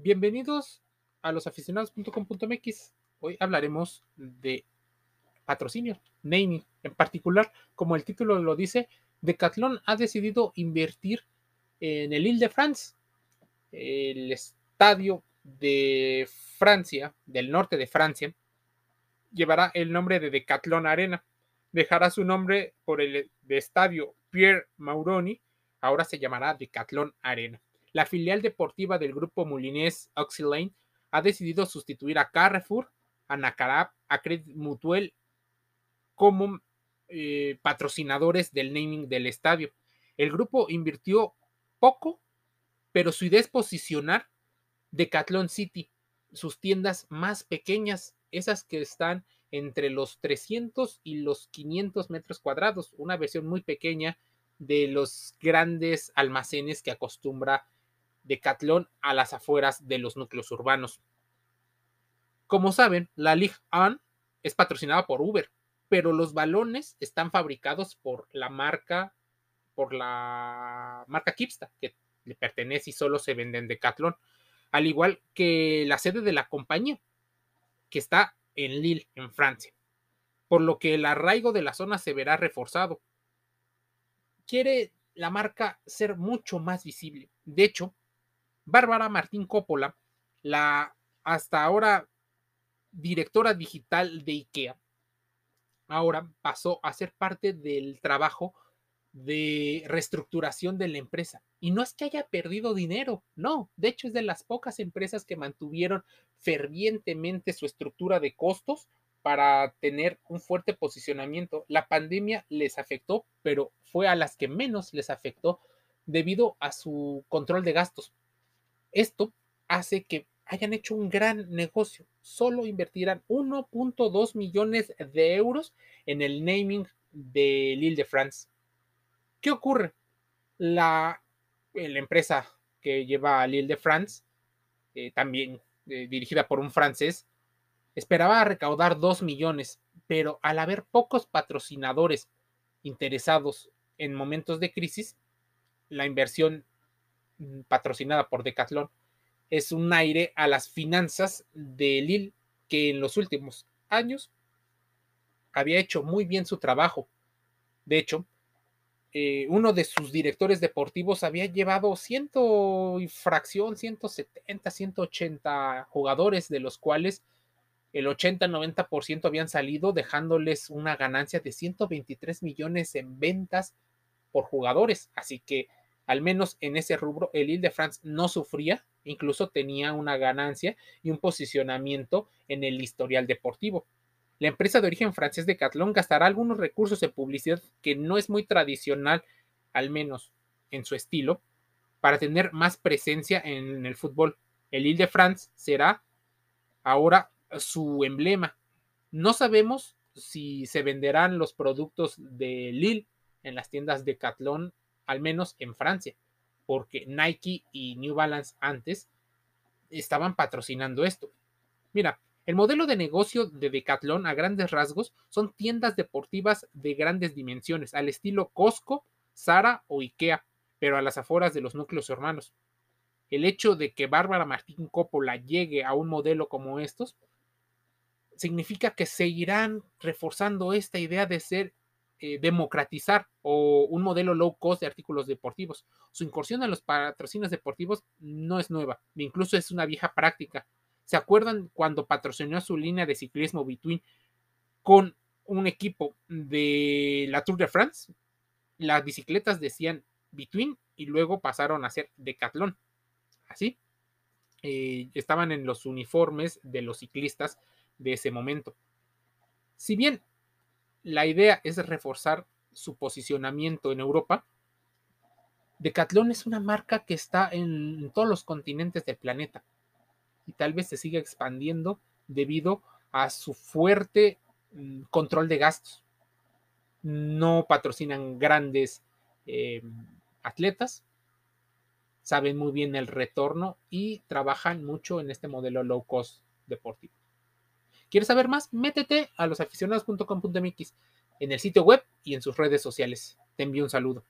Bienvenidos a los aficionados.com.mx. Hoy hablaremos de patrocinio, naming. En particular, como el título lo dice, Decathlon ha decidido invertir en el Ile de France, el estadio de Francia, del norte de Francia, llevará el nombre de Decathlon Arena. Dejará su nombre por el de estadio Pierre Mauroni, ahora se llamará Decathlon Arena. La filial deportiva del grupo Molinés Oxylane ha decidido sustituir a Carrefour, a Nacarab, a Credit Mutuel como eh, patrocinadores del naming del estadio. El grupo invirtió poco, pero su idea es posicionar Decathlon City, sus tiendas más pequeñas, esas que están entre los 300 y los 500 metros cuadrados, una versión muy pequeña de los grandes almacenes que acostumbra Decathlon a las afueras de los núcleos urbanos. Como saben, la Ligue 1 es patrocinada por Uber, pero los balones están fabricados por la marca, por la marca Kipsta, que le pertenece y solo se vende en Decathlon, al igual que la sede de la compañía, que está en Lille, en Francia, por lo que el arraigo de la zona se verá reforzado. Quiere la marca ser mucho más visible. De hecho, Bárbara Martín Coppola, la hasta ahora directora digital de IKEA, ahora pasó a ser parte del trabajo de reestructuración de la empresa. Y no es que haya perdido dinero, no, de hecho es de las pocas empresas que mantuvieron fervientemente su estructura de costos para tener un fuerte posicionamiento. La pandemia les afectó, pero fue a las que menos les afectó debido a su control de gastos. Esto hace que hayan hecho un gran negocio. Solo invertirán 1.2 millones de euros en el naming de Lille de France. ¿Qué ocurre? La, empresa que lleva a Lille de France, eh, también eh, dirigida por un francés, esperaba recaudar 2 millones, pero al haber pocos patrocinadores interesados en momentos de crisis, la inversión patrocinada por Decathlon, es un aire a las finanzas de Lille, que en los últimos años había hecho muy bien su trabajo. De hecho, eh, uno de sus directores deportivos había llevado ciento y fracción, 170, 180 jugadores, de los cuales el 80-90% habían salido, dejándoles una ganancia de 123 millones en ventas por jugadores. Así que al menos en ese rubro, el Ile de France no sufría, incluso tenía una ganancia y un posicionamiento en el historial deportivo. La empresa de origen francés de Decathlon gastará algunos recursos en publicidad que no es muy tradicional, al menos en su estilo, para tener más presencia en el fútbol. El Ile de France será ahora su emblema. No sabemos si se venderán los productos de Lille en las tiendas de Decathlon al menos en Francia, porque Nike y New Balance antes estaban patrocinando esto. Mira, el modelo de negocio de Decathlon a grandes rasgos son tiendas deportivas de grandes dimensiones, al estilo Costco, Zara o IKEA, pero a las afueras de los núcleos hermanos. El hecho de que Bárbara Martín Coppola llegue a un modelo como estos significa que seguirán reforzando esta idea de ser eh, democratizar o un modelo low cost de artículos deportivos. Su incursión en los patrocinios deportivos no es nueva, incluso es una vieja práctica. ¿Se acuerdan cuando patrocinó su línea de ciclismo Between con un equipo de la Tour de France? Las bicicletas decían Between y luego pasaron a ser Decathlon. Así. Eh, estaban en los uniformes de los ciclistas de ese momento. Si bien la idea es reforzar su posicionamiento en Europa. Decathlon es una marca que está en todos los continentes del planeta y tal vez se siga expandiendo debido a su fuerte mm, control de gastos. No patrocinan grandes eh, atletas, saben muy bien el retorno y trabajan mucho en este modelo low cost deportivo. ¿Quieres saber más? Métete a losaficionados.com.mx en el sitio web y en sus redes sociales. Te envío un saludo.